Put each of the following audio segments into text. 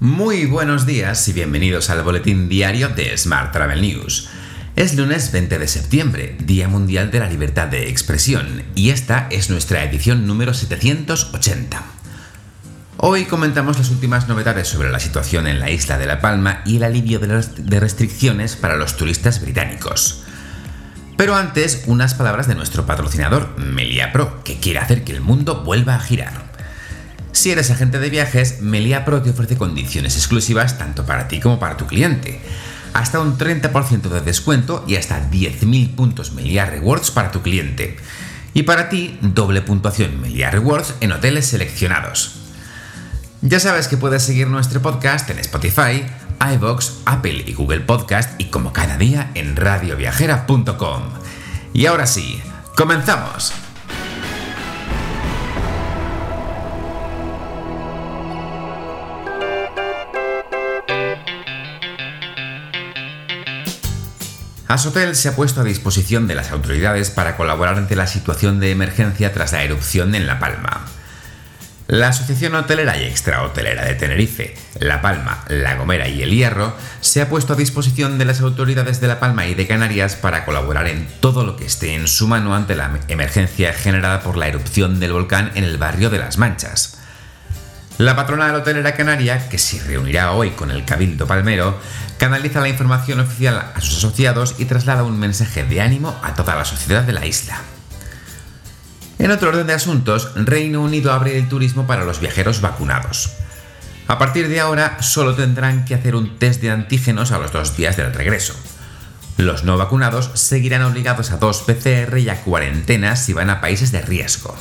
Muy buenos días y bienvenidos al boletín diario de Smart Travel News. Es lunes 20 de septiembre, Día Mundial de la Libertad de Expresión, y esta es nuestra edición número 780. Hoy comentamos las últimas novedades sobre la situación en la isla de La Palma y el alivio de restricciones para los turistas británicos. Pero antes, unas palabras de nuestro patrocinador, Melia Pro, que quiere hacer que el mundo vuelva a girar. Si eres agente de viajes, Melia Pro te ofrece condiciones exclusivas tanto para ti como para tu cliente. Hasta un 30% de descuento y hasta 10.000 puntos Melia Rewards para tu cliente. Y para ti, doble puntuación Melia Rewards en hoteles seleccionados. Ya sabes que puedes seguir nuestro podcast en Spotify, iVoox, Apple y Google Podcast y como cada día en radioviajera.com. Y ahora sí, comenzamos. Asotel se ha puesto a disposición de las autoridades para colaborar ante la situación de emergencia tras la erupción en La Palma. La Asociación Hotelera y Extrahotelera de Tenerife, La Palma, La Gomera y El Hierro se ha puesto a disposición de las autoridades de La Palma y de Canarias para colaborar en todo lo que esté en su mano ante la emergencia generada por la erupción del volcán en el barrio de Las Manchas. La patronal hotelera canaria, que se reunirá hoy con el Cabildo Palmero, canaliza la información oficial a sus asociados y traslada un mensaje de ánimo a toda la sociedad de la isla. En otro orden de asuntos, Reino Unido abre el turismo para los viajeros vacunados. A partir de ahora solo tendrán que hacer un test de antígenos a los dos días del regreso. Los no vacunados seguirán obligados a dos PCR y a cuarentena si van a países de riesgo.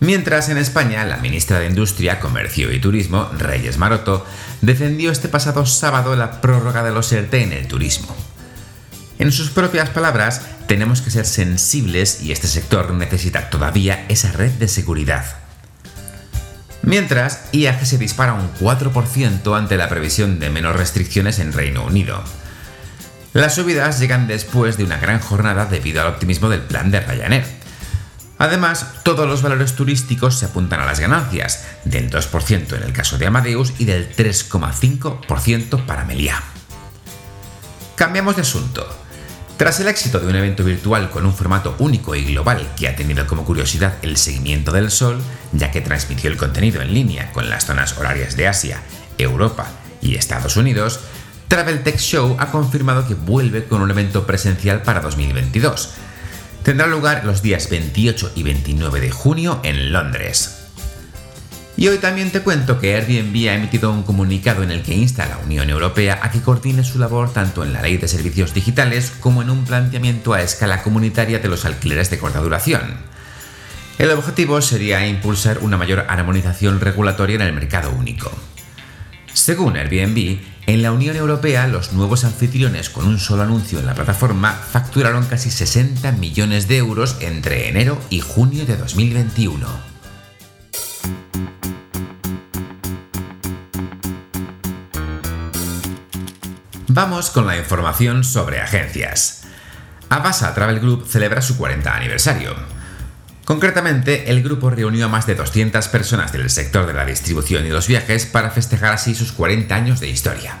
Mientras en España, la ministra de Industria, Comercio y Turismo, Reyes Maroto, defendió este pasado sábado la prórroga de los ERTE en el turismo. En sus propias palabras, tenemos que ser sensibles y este sector necesita todavía esa red de seguridad. Mientras, IAG se dispara un 4% ante la previsión de menos restricciones en Reino Unido. Las subidas llegan después de una gran jornada debido al optimismo del plan de Ryanair Además, todos los valores turísticos se apuntan a las ganancias, del 2% en el caso de Amadeus y del 3,5% para Meliá. Cambiamos de asunto. Tras el éxito de un evento virtual con un formato único y global que ha tenido como curiosidad el seguimiento del Sol, ya que transmitió el contenido en línea con las zonas horarias de Asia, Europa y Estados Unidos, Travel Tech Show ha confirmado que vuelve con un evento presencial para 2022, tendrá lugar los días 28 y 29 de junio en Londres. Y hoy también te cuento que Airbnb ha emitido un comunicado en el que insta a la Unión Europea a que coordine su labor tanto en la ley de servicios digitales como en un planteamiento a escala comunitaria de los alquileres de corta duración. El objetivo sería impulsar una mayor armonización regulatoria en el mercado único. Según Airbnb, en la Unión Europea los nuevos anfitriones con un solo anuncio en la plataforma facturaron casi 60 millones de euros entre enero y junio de 2021. Vamos con la información sobre agencias. Avasa Travel Group celebra su 40 aniversario. Concretamente, el grupo reunió a más de 200 personas del sector de la distribución y los viajes para festejar así sus 40 años de historia.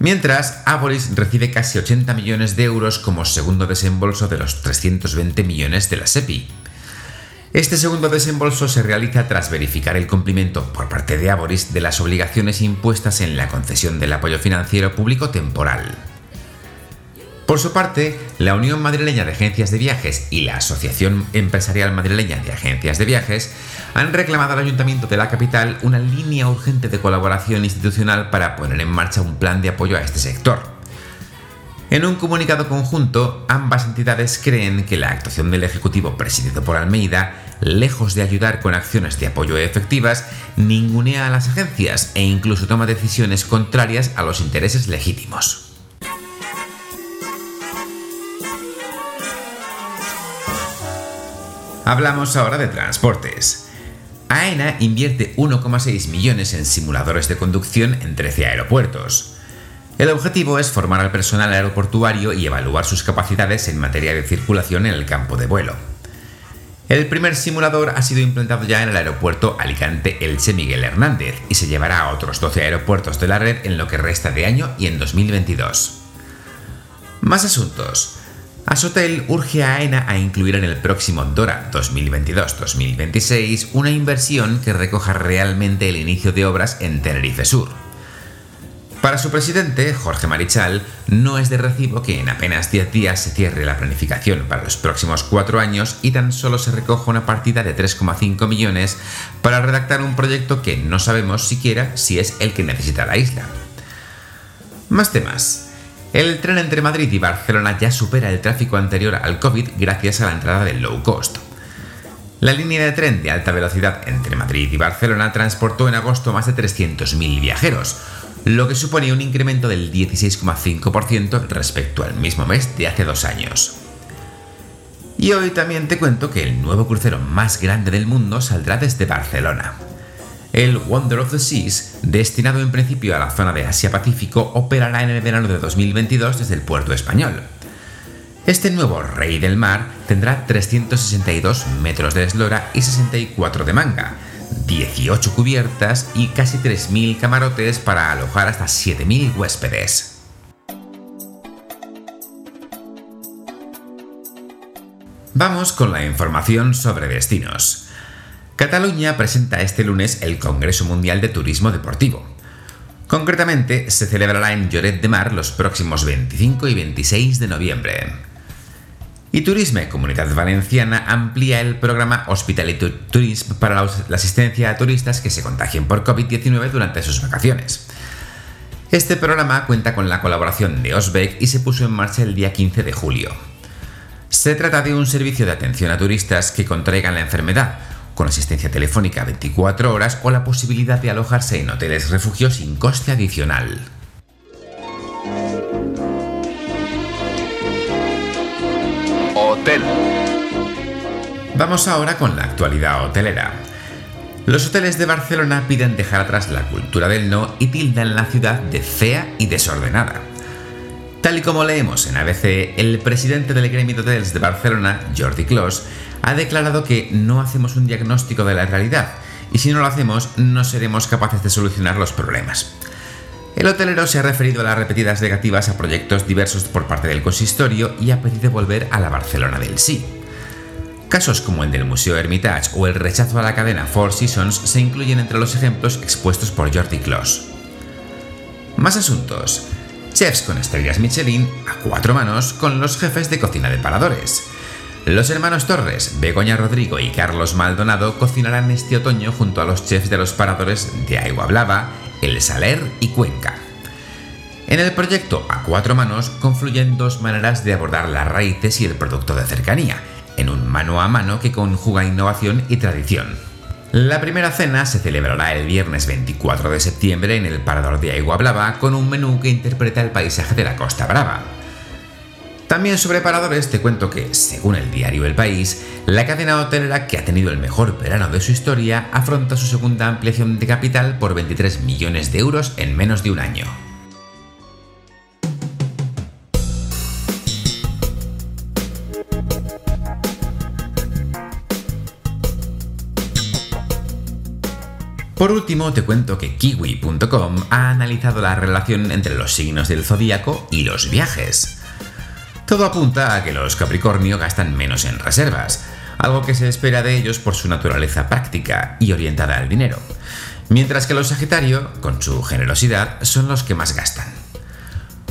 Mientras, Aboris recibe casi 80 millones de euros como segundo desembolso de los 320 millones de la SEPI. Este segundo desembolso se realiza tras verificar el cumplimiento por parte de Aboris de las obligaciones impuestas en la concesión del apoyo financiero público temporal. Por su parte, la Unión Madrileña de Agencias de Viajes y la Asociación Empresarial Madrileña de Agencias de Viajes han reclamado al Ayuntamiento de la capital una línea urgente de colaboración institucional para poner en marcha un plan de apoyo a este sector. En un comunicado conjunto, ambas entidades creen que la actuación del Ejecutivo presidido por Almeida, lejos de ayudar con acciones de apoyo efectivas, ningunea a las agencias e incluso toma decisiones contrarias a los intereses legítimos. Hablamos ahora de transportes. AENA invierte 1,6 millones en simuladores de conducción en 13 aeropuertos. El objetivo es formar al personal aeroportuario y evaluar sus capacidades en materia de circulación en el campo de vuelo. El primer simulador ha sido implantado ya en el aeropuerto Alicante Elche Miguel Hernández y se llevará a otros 12 aeropuertos de la red en lo que resta de año y en 2022. Más asuntos. Asotel urge a AENA a incluir en el próximo DORA 2022-2026 una inversión que recoja realmente el inicio de obras en Tenerife Sur. Para su presidente, Jorge Marichal, no es de recibo que en apenas 10 días se cierre la planificación para los próximos cuatro años y tan solo se recoja una partida de 3,5 millones para redactar un proyecto que no sabemos siquiera si es el que necesita la isla. Más temas. El tren entre Madrid y Barcelona ya supera el tráfico anterior al COVID gracias a la entrada del low cost. La línea de tren de alta velocidad entre Madrid y Barcelona transportó en agosto más de 300.000 viajeros, lo que supone un incremento del 16,5% respecto al mismo mes de hace dos años. Y hoy también te cuento que el nuevo crucero más grande del mundo saldrá desde Barcelona. El Wonder of the Seas, destinado en principio a la zona de Asia-Pacífico, operará en el verano de 2022 desde el puerto español. Este nuevo rey del mar tendrá 362 metros de eslora y 64 de manga, 18 cubiertas y casi 3.000 camarotes para alojar hasta 7.000 huéspedes. Vamos con la información sobre destinos. Cataluña presenta este lunes el Congreso Mundial de Turismo Deportivo. Concretamente, se celebrará en Lloret de Mar los próximos 25 y 26 de noviembre. Y Turisme Comunidad Valenciana amplía el programa Hospitality Tourism para la asistencia a turistas que se contagien por COVID-19 durante sus vacaciones. Este programa cuenta con la colaboración de Osbeck y se puso en marcha el día 15 de julio. Se trata de un servicio de atención a turistas que contraigan la enfermedad, con asistencia telefónica 24 horas o la posibilidad de alojarse en hoteles refugio sin coste adicional. Hotel. Vamos ahora con la actualidad hotelera. Los hoteles de Barcelona piden dejar atrás la cultura del no y tildan la ciudad de fea y desordenada. Tal y como leemos en ABC, el presidente del gremio de hoteles de Barcelona, Jordi Clos, ha declarado que no hacemos un diagnóstico de la realidad y si no lo hacemos no seremos capaces de solucionar los problemas. El hotelero se ha referido a las repetidas negativas a proyectos diversos por parte del consistorio y ha pedido volver a la Barcelona del sí. Casos como el del Museo Hermitage o el rechazo a la cadena Four Seasons se incluyen entre los ejemplos expuestos por Jordi Clos. Más asuntos. Chefs con estrellas Michelin a cuatro manos con los jefes de cocina de paradores. Los hermanos Torres, Begoña Rodrigo y Carlos Maldonado cocinarán este otoño junto a los chefs de los paradores de Agua Blava, El Saler y Cuenca. En el proyecto A Cuatro Manos confluyen dos maneras de abordar las raíces y el producto de cercanía, en un mano a mano que conjuga innovación y tradición. La primera cena se celebrará el viernes 24 de septiembre en el Parador de Agua Blava con un menú que interpreta el paisaje de la Costa Brava. También sobre paradores te cuento que, según el diario El País, la cadena hotelera que ha tenido el mejor verano de su historia afronta su segunda ampliación de capital por 23 millones de euros en menos de un año. Por último, te cuento que kiwi.com ha analizado la relación entre los signos del zodíaco y los viajes. Todo apunta a que los Capricornio gastan menos en reservas, algo que se espera de ellos por su naturaleza práctica y orientada al dinero, mientras que los Sagitario, con su generosidad, son los que más gastan.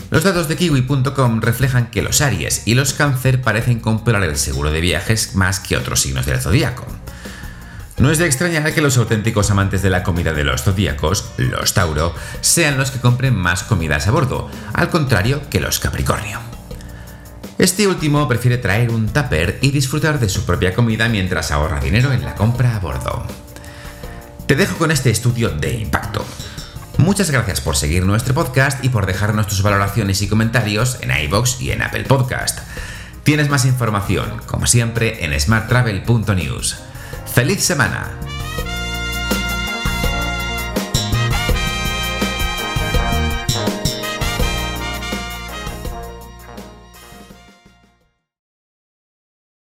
Los datos de kiwi.com reflejan que los Aries y los Cáncer parecen comprar el seguro de viajes más que otros signos del zodíaco. No es de extrañar que los auténticos amantes de la comida de los zodíacos, los Tauro, sean los que compren más comidas a bordo, al contrario que los Capricornio. Este último prefiere traer un tupper y disfrutar de su propia comida mientras ahorra dinero en la compra a bordo. Te dejo con este estudio de impacto. Muchas gracias por seguir nuestro podcast y por dejarnos tus valoraciones y comentarios en iBox y en Apple Podcast. Tienes más información, como siempre, en smarttravel.news. ¡Feliz semana!